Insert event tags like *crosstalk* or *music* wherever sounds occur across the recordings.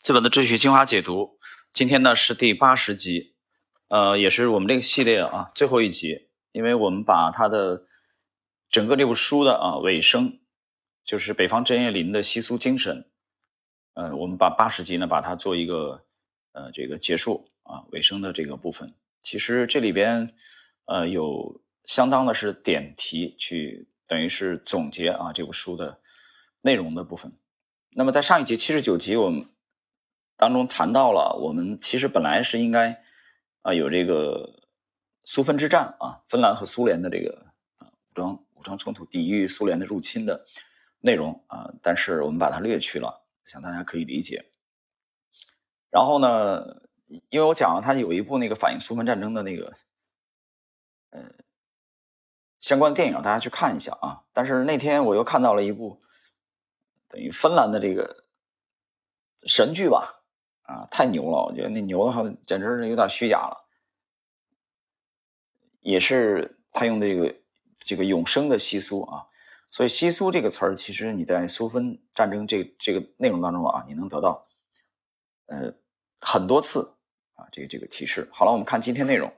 资本的哲学精华解读，今天呢是第八十集，呃，也是我们这个系列啊最后一集，因为我们把它的整个这部书的啊尾声，就是北方针叶林的习俗精神，呃，我们把八十集呢把它做一个呃这个结束啊尾声的这个部分，其实这里边呃有相当的是点题去等于是总结啊这部书的内容的部分。那么在上一集七十九集我们。当中谈到了，我们其实本来是应该啊有这个苏芬之战啊，芬兰和苏联的这个啊武装武装冲突，抵御苏联的入侵的内容啊，但是我们把它略去了，想大家可以理解。然后呢，因为我讲了，它有一部那个反映苏芬战争的那个呃相关电影，大家去看一下啊。但是那天我又看到了一部等于芬兰的这个神剧吧。啊，太牛了！我觉得那牛的话，简直是有点虚假了。也是他用的这个这个永生的西苏啊，所以西苏这个词儿，其实你在苏芬战争这这个内容当中啊，你能得到呃很多次啊这个这个提示。好了，我们看今天内容，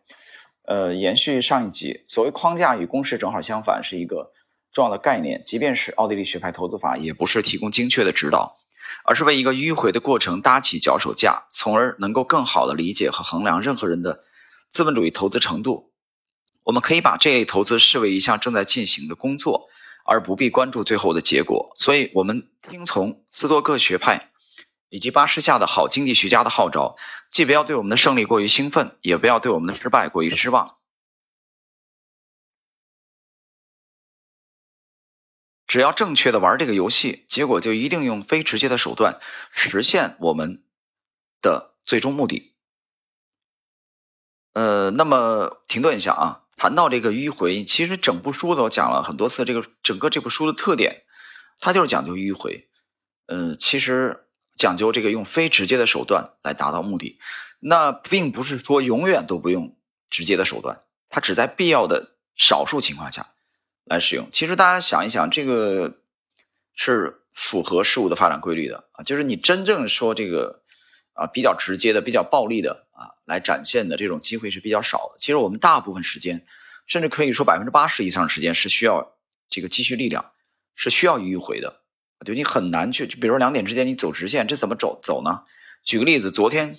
呃，延续上一集，所谓框架与公式正好相反，是一个重要的概念。即便是奥地利学派投资法，也不是提供精确的指导。而是为一个迂回的过程搭起脚手架，从而能够更好的理解和衡量任何人的资本主义投资程度。我们可以把这类投资视为一项正在进行的工作，而不必关注最后的结果。所以，我们听从斯多克学派以及巴士下的好经济学家的号召，既不要对我们的胜利过于兴奋，也不要对我们的失败过于失望。只要正确的玩这个游戏，结果就一定用非直接的手段实现我们的最终目的。呃，那么停顿一下啊，谈到这个迂回，其实整部书都讲了很多次，这个整个这部书的特点，它就是讲究迂回。嗯，其实讲究这个用非直接的手段来达到目的，那并不是说永远都不用直接的手段，它只在必要的少数情况下。来使用，其实大家想一想，这个是符合事物的发展规律的啊。就是你真正说这个啊比较直接的、比较暴力的啊来展现的这种机会是比较少的。其实我们大部分时间，甚至可以说百分之八十以上时间是需要这个积蓄力量，是需要迂回的。就你很难去，就比如两点之间你走直线，这怎么走走呢？举个例子，昨天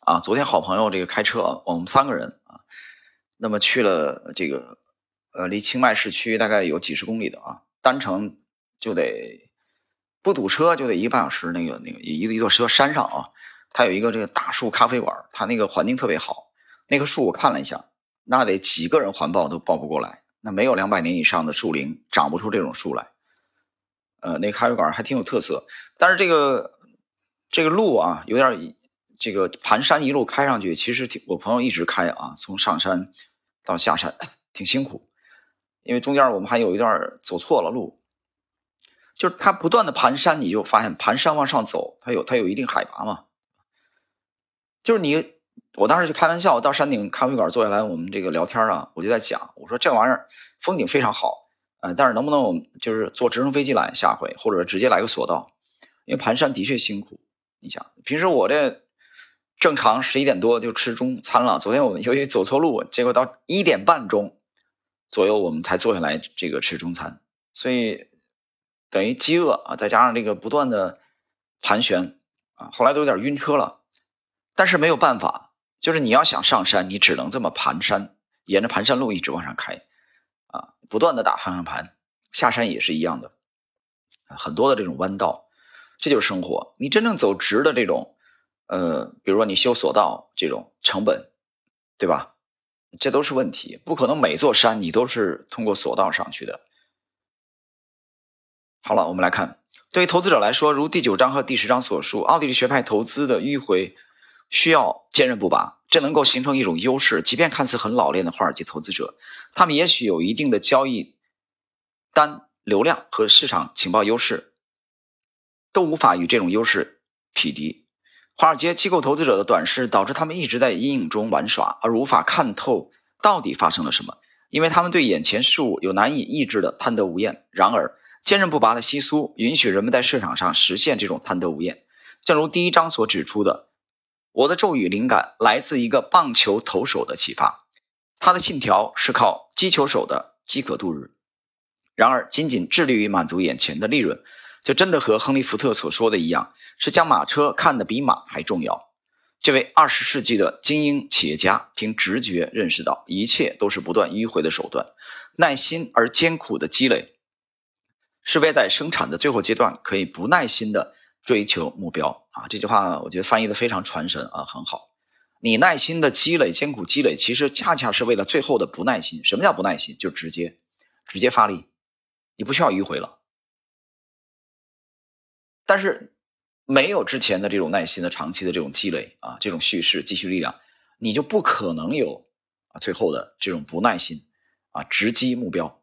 啊，昨天好朋友这个开车，我们三个人啊，那么去了这个。呃，离清迈市区大概有几十公里的啊，单程就得不堵车就得一个半小时。那个那个一个一座车山上啊，它有一个这个大树咖啡馆，它那个环境特别好。那棵树我看了一下，那得几个人环抱都抱不过来。那没有两百年以上的树龄，长不出这种树来。呃，那咖啡馆还挺有特色，但是这个这个路啊，有点这个盘山一路开上去，其实挺我朋友一直开啊，从上山到下山 *coughs* 挺辛苦。因为中间我们还有一段走错了路，就是它不断的盘山，你就发现盘山往上走，它有它有一定海拔嘛。就是你，我当时就开玩笑，到山顶咖啡馆坐下来，我们这个聊天啊，我就在讲，我说这玩意儿风景非常好，呃，但是能不能我们就是坐直升飞机来下回，或者直接来个索道？因为盘山的确辛苦。你想，平时我这正常十一点多就吃中餐了，昨天我们由于走错路，结果到一点半钟。左右我们才坐下来这个吃中餐，所以等于饥饿啊，再加上这个不断的盘旋啊，后来都有点晕车了。但是没有办法，就是你要想上山，你只能这么盘山，沿着盘山路一直往上开啊，不断的打方向盘。下山也是一样的，很多的这种弯道，这就是生活。你真正走直的这种，呃，比如说你修索道这种成本，对吧？这都是问题，不可能每座山你都是通过索道上去的。好了，我们来看，对于投资者来说，如第九章和第十章所述，奥地利学派投资的迂回需要坚韧不拔，这能够形成一种优势。即便看似很老练的华尔街投资者，他们也许有一定的交易单流量和市场情报优势，都无法与这种优势匹敌。华尔街机构投资者的短视导致他们一直在阴影中玩耍，而无法看透到底发生了什么，因为他们对眼前事物有难以抑制的贪得无厌。然而，坚韧不拔的西苏允许人们在市场上实现这种贪得无厌。正如第一章所指出的，我的咒语灵感来自一个棒球投手的启发，他的信条是靠击球手的饥渴度日。然而，仅仅致力于满足眼前的利润，就真的和亨利·福特所说的一样，是将马车看得比马还重要。这位二十世纪的精英企业家凭直觉认识到，一切都是不断迂回的手段，耐心而艰苦的积累，是为在生产的最后阶段可以不耐心的追求目标啊！这句话我觉得翻译的非常传神啊，很好。你耐心的积累，艰苦积累，其实恰恰是为了最后的不耐心。什么叫不耐心？就直接，直接发力，你不需要迂回了。但是。没有之前的这种耐心的长期的这种积累啊，这种叙事积蓄力量，你就不可能有啊最后的这种不耐心啊直击目标。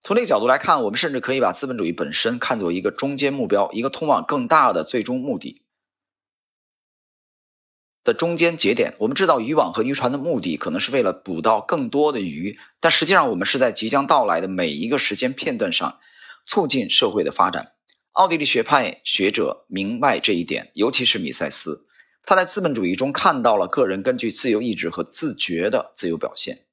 从这个角度来看，我们甚至可以把资本主义本身看作一个中间目标，一个通往更大的最终目的的中间节点。我们知道渔网和渔船的目的可能是为了捕到更多的鱼，但实际上我们是在即将到来的每一个时间片段上促进社会的发展。奥地利学派学者明白这一点，尤其是米塞斯，他在资本主义中看到了个人根据自由意志和自觉的自由表现。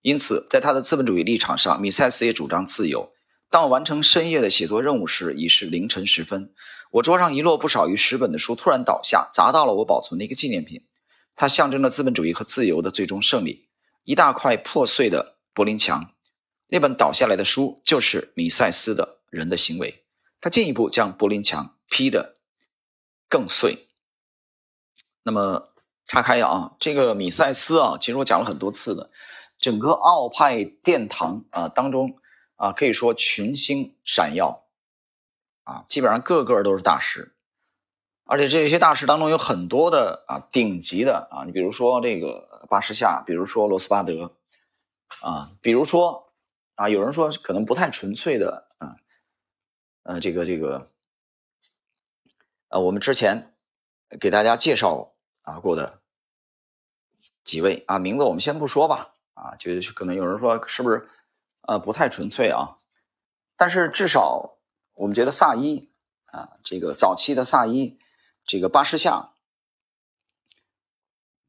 因此，在他的资本主义立场上，米塞斯也主张自由。当我完成深夜的写作任务时，已是凌晨时分。我桌上遗落不少于十本的书突然倒下，砸到了我保存的一个纪念品。它象征着资本主义和自由的最终胜利。一大块破碎的柏林墙，那本倒下来的书就是米塞斯的《人的行为》。他进一步将柏林墙劈得更碎。那么岔开啊，这个米塞斯啊，其实我讲了很多次的，整个奥派殿堂啊当中啊，可以说群星闪耀啊，基本上个个都是大师，而且这些大师当中有很多的啊顶级的啊，你比如说这个巴士夏，比如说罗斯巴德啊，比如说啊，有人说可能不太纯粹的啊。呃，这个这个，呃，我们之前给大家介绍啊过的几位啊名字，我们先不说吧啊，觉得可能有人说是不是呃不太纯粹啊？但是至少我们觉得萨伊啊，这个早期的萨伊，这个巴士夏，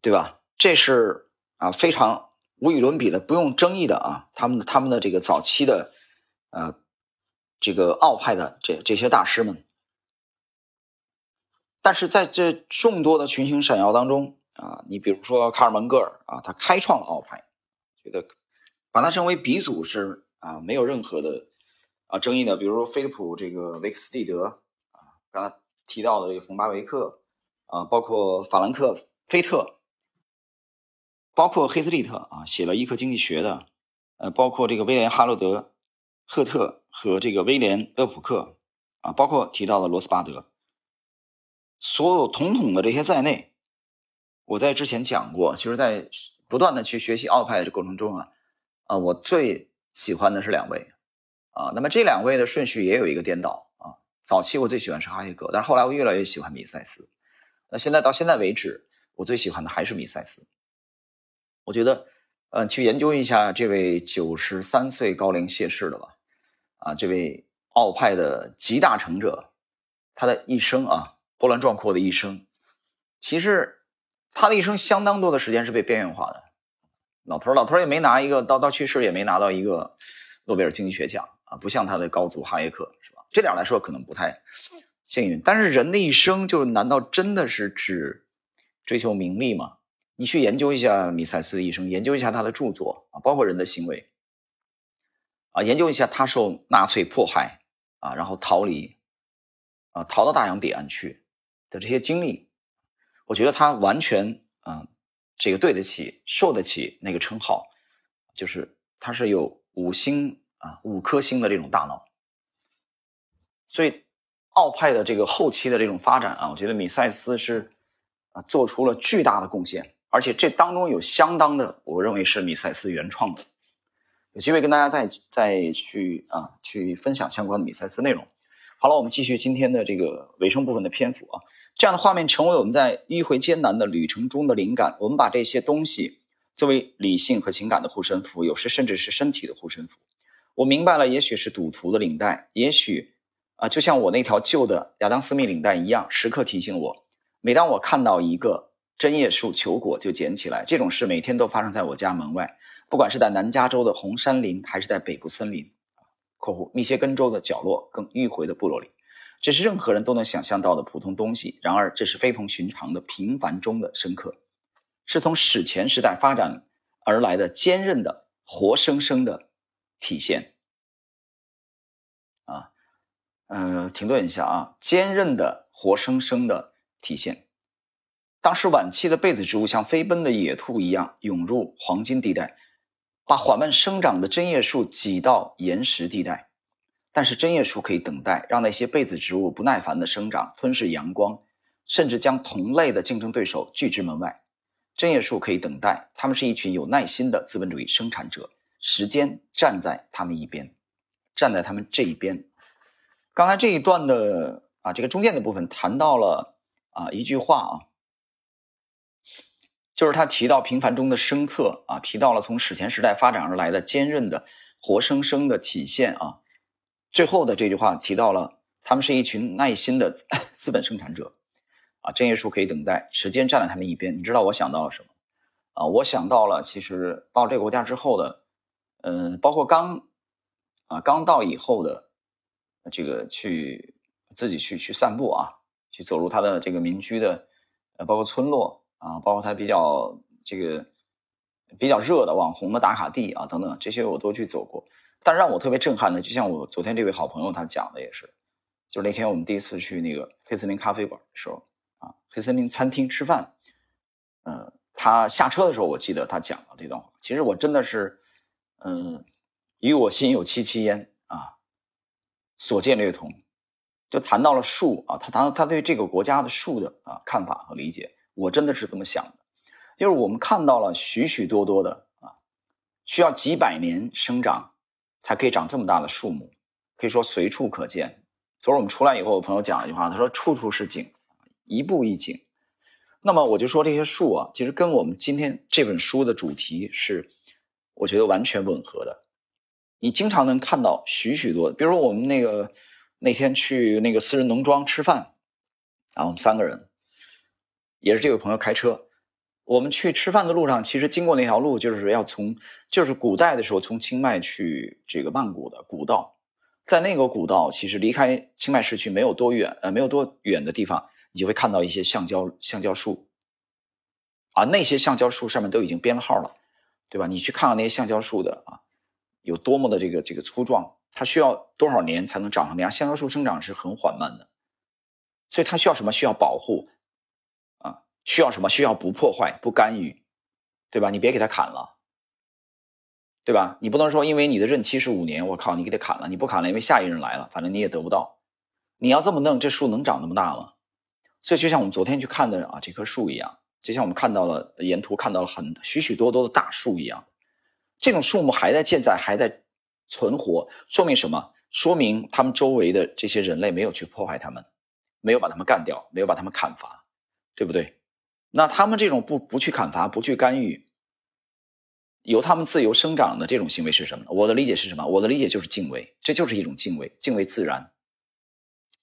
对吧？这是啊非常无与伦比的，不用争议的啊，他们他们的这个早期的呃。这个奥派的这这些大师们，但是在这众多的群星闪耀当中啊，你比如说卡尔蒙格尔啊，他开创了奥派，觉得把他称为鼻祖是啊没有任何的啊争议的。比如说菲利普这个维克斯蒂德啊，刚才提到的这个冯巴维克啊，包括法兰克菲特，包括黑斯利特啊，写了《伊克经济学》的，呃，包括这个威廉哈罗德赫特。和这个威廉勒普克啊，包括提到的罗斯巴德，所有统统的这些在内，我在之前讲过，其实，在不断的去学习奥派的过程中啊，啊，我最喜欢的是两位啊，那么这两位的顺序也有一个颠倒啊，早期我最喜欢是哈耶克，但是后来我越来越喜欢米塞斯，那现在到现在为止，我最喜欢的还是米塞斯，我觉得，呃，去研究一下这位九十三岁高龄谢世的吧。啊，这位奥派的集大成者，他的一生啊，波澜壮阔的一生，其实他的一生相当多的时间是被边缘化的。老头老头也没拿一个，到到去世也没拿到一个诺贝尔经济学奖啊，不像他的高祖哈耶克，是吧？这点来说可能不太幸运。但是人的一生，就难道真的是只追求名利吗？你去研究一下米塞斯的一生，研究一下他的著作啊，包括人的行为。啊，研究一下他受纳粹迫害啊，然后逃离，啊，逃到大洋彼岸去的这些经历，我觉得他完全啊，这个对得起、受得起那个称号，就是他是有五星啊、五颗星的这种大脑。所以，奥派的这个后期的这种发展啊，我觉得米塞斯是啊做出了巨大的贡献，而且这当中有相当的，我认为是米塞斯原创的。有机会跟大家再再去啊去分享相关的米塞斯内容。好了，我们继续今天的这个尾声部分的篇幅啊。这样的画面成为我们在迂回艰难的旅程中的灵感。我们把这些东西作为理性和情感的护身符，有时甚至是身体的护身符。我明白了，也许是赌徒的领带，也许啊，就像我那条旧的亚当斯密领带一样，时刻提醒我，每当我看到一个针叶树求果，就捡起来。这种事每天都发生在我家门外，不管是在南加州的红杉林，还是在北部森林（括弧密歇根州的角落更迂回的部落里），这是任何人都能想象到的普通东西。然而，这是非同寻常的平凡中的深刻，是从史前时代发展而来的坚韧的。活生生的体现啊，呃，停顿一下啊，坚韧的活生生的体现。当时晚期的被子植物像飞奔的野兔一样涌入黄金地带，把缓慢生长的针叶树挤到岩石地带。但是针叶树可以等待，让那些被子植物不耐烦的生长，吞噬阳光，甚至将同类的竞争对手拒之门外。针叶树可以等待，他们是一群有耐心的资本主义生产者。时间站在他们一边，站在他们这一边。刚才这一段的啊，这个中间的部分谈到了啊一句话啊，就是他提到平凡中的深刻啊，提到了从史前时代发展而来的坚韧的活生生的体现啊。最后的这句话提到了他们是一群耐心的 *coughs* 资本生产者。啊，针叶树可以等待，时间站在他们一边。你知道我想到了什么？啊，我想到了，其实到这个国家之后的，嗯，包括刚啊刚到以后的这个去自己去去散步啊，去走入他的这个民居的，呃，包括村落啊，包括他比较这个比较热的网红的打卡地啊等等，这些我都去走过。但让我特别震撼的，就像我昨天这位好朋友他讲的也是，就是那天我们第一次去那个黑森林咖啡馆的时候。啊，黑森林餐厅吃饭，嗯，他下车的时候，我记得他讲了这段话。其实我真的是，嗯，与我心有戚戚焉啊，所见略同。就谈到了树啊，他谈到他对这个国家的树的啊看法和理解，我真的是这么想的。就是我们看到了许许多多的啊，需要几百年生长才可以长这么大的树木，可以说随处可见。昨儿我们出来以后，我朋友讲了一句话，他说：“处处是景。”一步一景，那么我就说这些树啊，其实跟我们今天这本书的主题是，我觉得完全吻合的。你经常能看到许许多，比如我们那个那天去那个私人农庄吃饭，啊，我们三个人，也是这位朋友开车，我们去吃饭的路上，其实经过那条路就是要从，就是古代的时候从清迈去这个曼谷的古道，在那个古道其实离开清迈市区没有多远，呃，没有多远的地方。你就会看到一些橡胶橡胶树，啊，那些橡胶树上面都已经编号了，对吧？你去看看那些橡胶树的啊，有多么的这个这个粗壮，它需要多少年才能长成那样？橡胶树生长是很缓慢的，所以它需要什么？需要保护，需要什么？需要不破坏、不干预，对吧？你别给它砍了，对吧？你不能说因为你的任期是五年，我靠，你给它砍了，你不砍了，因为下一任来了，反正你也得不到。你要这么弄，这树能长那么大吗？所以，就像我们昨天去看的啊，这棵树一样，就像我们看到了沿途看到了很许许多多的大树一样，这种树木还在健在，还在存活，说明什么？说明他们周围的这些人类没有去破坏他们，没有把他们干掉，没有把他们砍伐，对不对？那他们这种不不去砍伐、不去干预，由他们自由生长的这种行为是什么？我的理解是什么？我的理解就是敬畏，这就是一种敬畏，敬畏自然，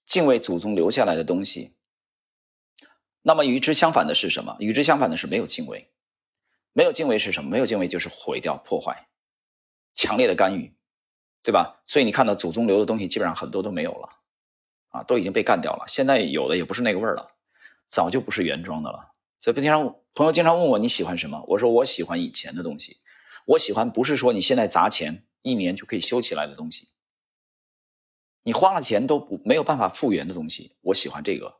敬畏祖宗留下来的东西。那么与之相反的是什么？与之相反的是没有敬畏，没有敬畏是什么？没有敬畏就是毁掉、破坏、强烈的干预，对吧？所以你看到祖宗留的东西，基本上很多都没有了，啊，都已经被干掉了。现在有的也不是那个味儿了，早就不是原装的了。所以不经常朋友经常问我你喜欢什么？我说我喜欢以前的东西，我喜欢不是说你现在砸钱一年就可以修起来的东西，你花了钱都不没有办法复原的东西，我喜欢这个。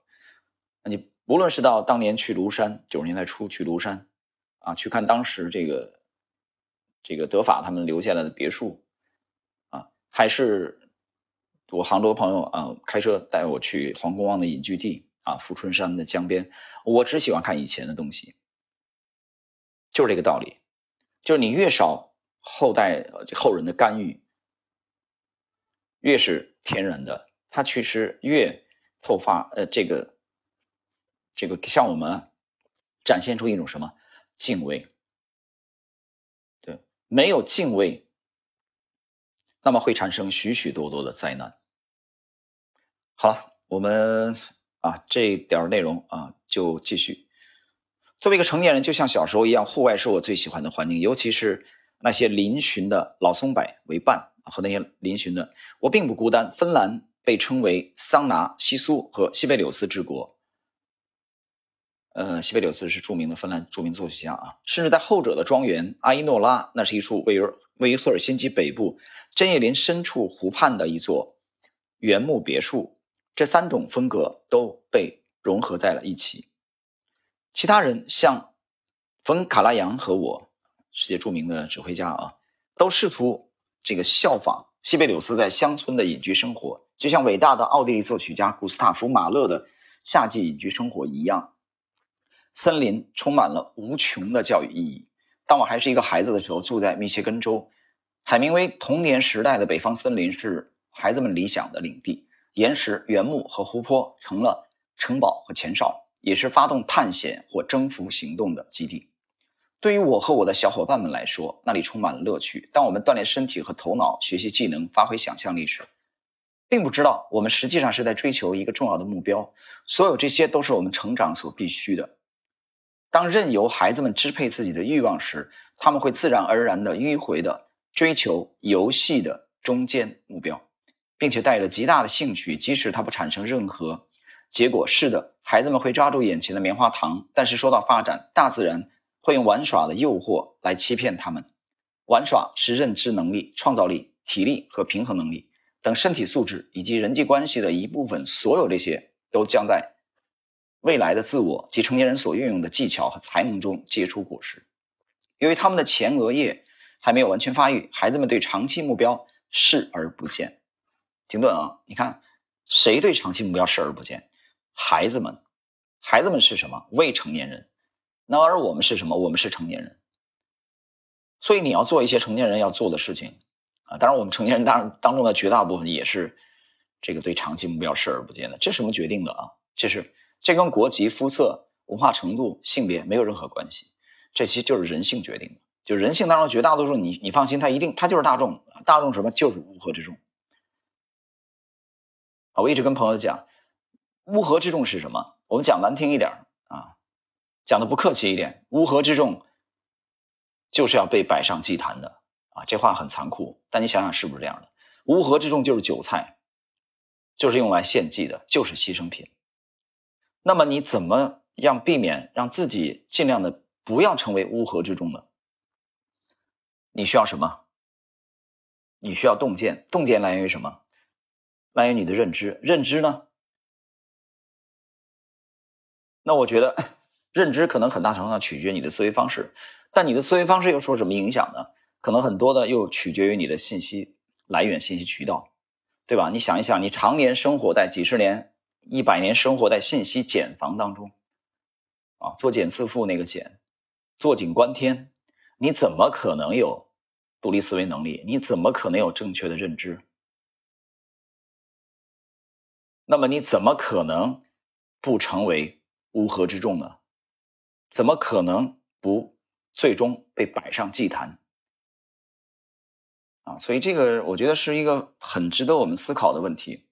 那你。无论是到当年去庐山，九十年代初去庐山，啊，去看当时这个这个德法他们留下来的别墅，啊，还是我杭州朋友啊开车带我去黄公望的隐居地啊，富春山的江边，我只喜欢看以前的东西，就是这个道理，就是你越少后代后人的干预，越是天然的，它其实越透发呃这个。这个向我们展现出一种什么敬畏？对，没有敬畏，那么会产生许许多多的灾难。好了，我们啊这点内容啊就继续。作为一个成年人，就像小时候一样，户外是我最喜欢的环境，尤其是那些嶙峋的老松柏为伴，和那些嶙峋的，我并不孤单。芬兰被称为桑拿、西苏和西贝柳斯之国。呃，西贝柳斯是著名的芬兰著名作曲家啊，甚至在后者的庄园阿伊诺拉，那是一处位于位于赫尔辛基北部针叶林深处湖畔的一座原木别墅。这三种风格都被融合在了一起。其他人像冯卡拉扬和我，世界著名的指挥家啊，都试图这个效仿西贝柳斯在乡村的隐居生活，就像伟大的奥地利作曲家古斯塔夫马勒的夏季隐居生活一样。森林充满了无穷的教育意义。当我还是一个孩子的时候，住在密歇根州海明威童年时代的北方森林是孩子们理想的领地。岩石、原木和湖泊成了城堡和前哨，也是发动探险或征服行动的基地。对于我和我的小伙伴们来说，那里充满了乐趣。当我们锻炼身体和头脑、学习技能、发挥想象力时，并不知道我们实际上是在追求一个重要的目标。所有这些都是我们成长所必须的。当任由孩子们支配自己的欲望时，他们会自然而然地迂回地追求游戏的中间目标。并且带着极大的兴趣，即使它不产生任何结果。是的，孩子们会抓住眼前的棉花糖，但是说到发展，大自然会用玩耍的诱惑来欺骗他们。玩耍是认知能力、创造力、体力和平衡能力等身体素质以及人际关系的一部分。所有这些都将在未来的自我及成年人所运用的技巧和才能中结出果实。由于他们的前额叶还没有完全发育，孩子们对长期目标视而不见。停顿啊！你看，谁对长期目标视而不见？孩子们，孩子们是什么？未成年人。那而我们是什么？我们是成年人。所以你要做一些成年人要做的事情啊！当然，我们成年人当当中的绝大部分也是这个对长期目标视而不见的。这什么决定的啊？这是这跟国籍、肤色、文化程度、性别没有任何关系。这其实就是人性决定的。就人性当中绝大多数，你你放心，他一定他就是大众，大众什么就是乌合之众。啊我一直跟朋友讲，乌合之众是什么？我们讲难听一点啊，讲的不客气一点，乌合之众就是要被摆上祭坛的啊。这话很残酷，但你想想是不是这样的？乌合之众就是韭菜，就是用来献祭的，就是牺牲品。那么你怎么样避免让自己尽量的不要成为乌合之众呢？你需要什么？你需要洞见，洞见来源于什么？来源于你的认知，认知呢？那我觉得认知可能很大程度上取决于你的思维方式，但你的思维方式又受什么影响呢？可能很多的又取决于你的信息来源、信息渠道，对吧？你想一想，你常年生活在几十年、一百年生活在信息茧房当中，啊，作茧自缚那个茧，坐井观天，你怎么可能有独立思维能力？你怎么可能有正确的认知？那么你怎么可能不成为乌合之众呢？怎么可能不最终被摆上祭坛？啊，所以这个我觉得是一个很值得我们思考的问题。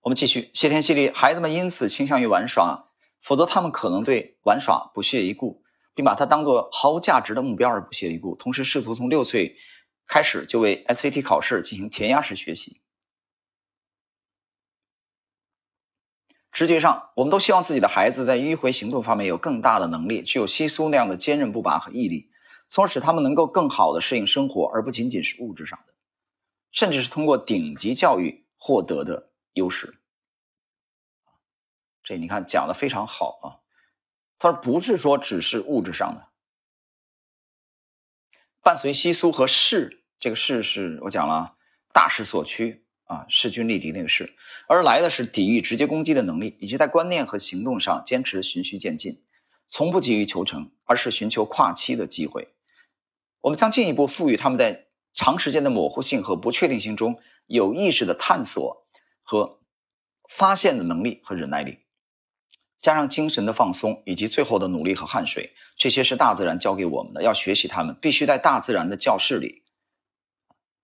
我们继续，谢天谢地，孩子们因此倾向于玩耍，否则他们可能对玩耍不屑一顾，并把它当做毫无价值的目标而不屑一顾，同时试图从六岁开始就为 SAT 考试进行填鸭式学习。直觉上，我们都希望自己的孩子在迂回行动方面有更大的能力，具有西苏那样的坚韧不拔和毅力，从而使他们能够更好的适应生活，而不仅仅是物质上的，甚至是通过顶级教育获得的优势。这你看讲的非常好啊，他说不是说只是物质上的，伴随西苏和势，这个势是我讲了大势所趋。啊，势均力敌那个势，而来的是抵御直接攻击的能力，以及在观念和行动上坚持循序渐进，从不急于求成，而是寻求跨期的机会。我们将进一步赋予他们在长时间的模糊性和不确定性中有意识的探索和发现的能力和忍耐力，加上精神的放松以及最后的努力和汗水，这些是大自然教给我们的。要学习他们，必须在大自然的教室里。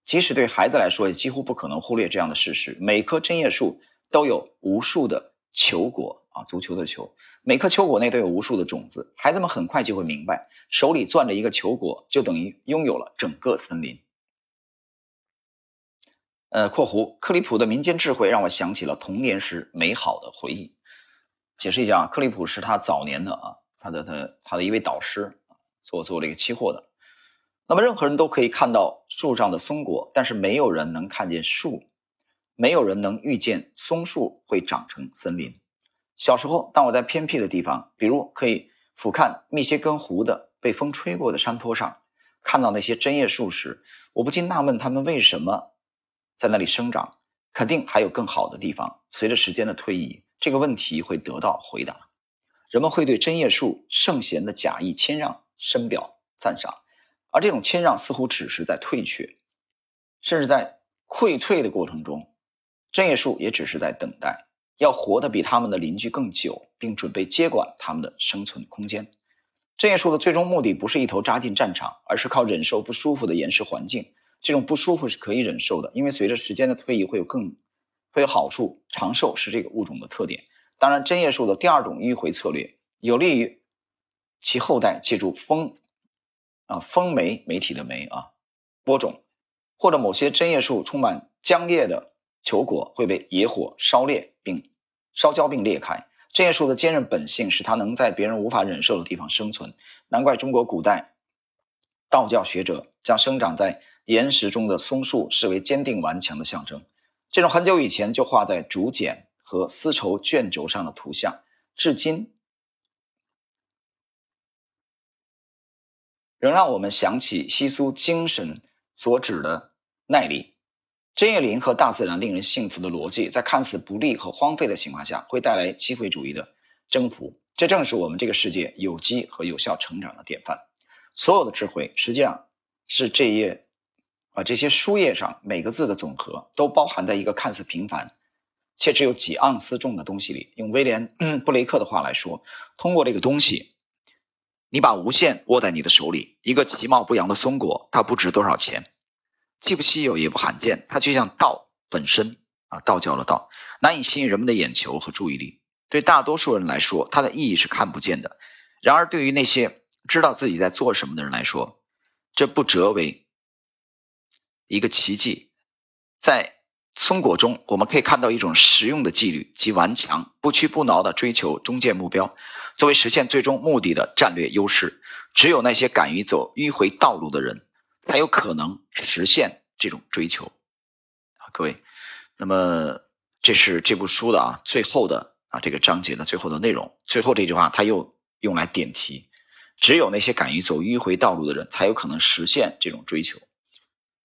即使对孩子来说，也几乎不可能忽略这样的事实：每棵针叶树都有无数的球果啊，足球的球，每颗球果内都有无数的种子。孩子们很快就会明白，手里攥着一个球果，就等于拥有了整个森林。呃，括弧克里普的民间智慧让我想起了童年时美好的回忆。解释一下啊，克里普是他早年的啊，他的他他的一位导师，做做这个期货的。那么任何人都可以看到树上的松果，但是没有人能看见树，没有人能预见松树会长成森林。小时候，当我在偏僻的地方，比如可以俯瞰密歇根湖的被风吹过的山坡上，看到那些针叶树时，我不禁纳闷，它们为什么？在那里生长，肯定还有更好的地方。随着时间的推移，这个问题会得到回答。人们会对针叶树圣贤的假意谦让深表赞赏，而这种谦让似乎只是在退却，甚至在溃退的过程中，针叶树也只是在等待，要活得比他们的邻居更久，并准备接管他们的生存空间。针叶树的最终目的不是一头扎进战场，而是靠忍受不舒服的岩石环境。这种不舒服是可以忍受的，因为随着时间的推移会有更会有好处。长寿是这个物种的特点。当然，针叶树的第二种迂回策略有利于其后代借助风啊风媒媒体的媒啊播种，或者某些针叶树充满浆液的球果会被野火烧裂并烧焦并裂开。针叶树的坚韧本性使它能在别人无法忍受的地方生存，难怪中国古代道教学者将生长在。岩石中的松树视为坚定顽强的象征，这种很久以前就画在竹简和丝绸卷轴上的图像，至今仍让我们想起西苏精神所指的耐力。针叶林和大自然令人信服的逻辑，在看似不利和荒废的情况下，会带来机会主义的征服。这正是我们这个世界有机和有效成长的典范。所有的智慧，实际上是这页。啊，这些书页上每个字的总和都包含在一个看似平凡且只有几盎司重的东西里。用威廉布雷克的话来说，通过这个东西，你把无限握在你的手里。一个其貌不扬的松果，它不值多少钱，既不稀有也不罕见。它就像道本身啊，道教的道，难以吸引人们的眼球和注意力。对大多数人来说，它的意义是看不见的。然而，对于那些知道自己在做什么的人来说，这不折为。一个奇迹，在松果中，我们可以看到一种实用的纪律及顽强、不屈不挠的追求终见目标，作为实现最终目的的战略优势。只有那些敢于走迂回道路的人，才有可能实现这种追求。啊，各位，那么这是这部书的啊最后的啊这个章节的最后的内容。最后这句话，他又用来点题：只有那些敢于走迂回道路的人，才有可能实现这种追求。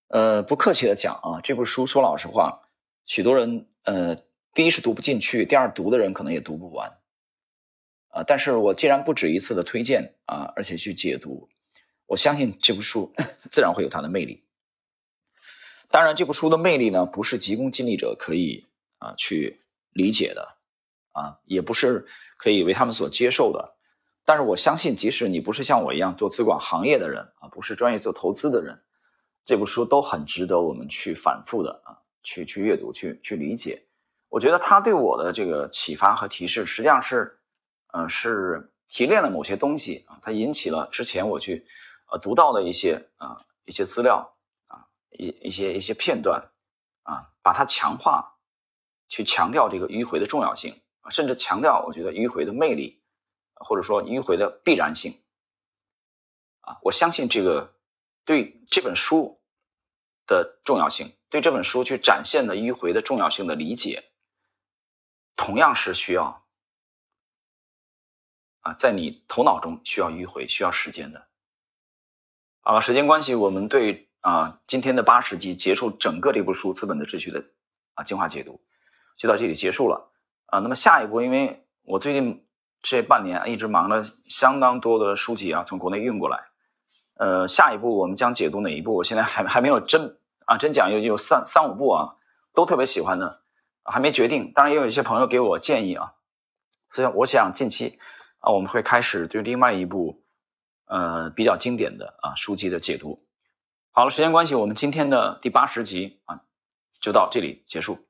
呃，不客气的讲啊，这部书说老实话，许多人呃，第一是读不进去，第二读的人可能也读不完，啊，但是我既然不止一次的推荐啊，而且去解读，我相信这部书 *laughs* 自然会有它的魅力。当然，这部书的魅力呢，不是急功近利者可以啊去理解的，啊，也不是可以为他们所接受的。但是我相信，即使你不是像我一样做资管行业的人啊，不是专业做投资的人。这部书都很值得我们去反复的啊，去去阅读，去去理解。我觉得他对我的这个启发和提示，实际上是，呃，是提炼了某些东西啊，它引起了之前我去呃读到的一些啊一些资料啊一一些一些片段啊，把它强化，去强调这个迂回的重要性，甚至强调我觉得迂回的魅力，或者说迂回的必然性啊，我相信这个对这本书。的重要性，对这本书去展现的迂回的重要性的理解，同样是需要啊，在你头脑中需要迂回、需要时间的。好了，时间关系，我们对啊今天的八十集结束整个这部书《资本的秩序》的啊精华解读，就到这里结束了啊。那么下一步，因为我最近这半年一直忙了相当多的书籍啊，从国内运过来。呃，下一步我们将解读哪一部？我现在还还没有真啊真讲，有有三三五部啊，都特别喜欢的，还没决定。当然也有一些朋友给我建议啊，所以我想近期啊我们会开始对另外一部呃比较经典的啊书籍的解读。好了，时间关系，我们今天的第八十集啊就到这里结束。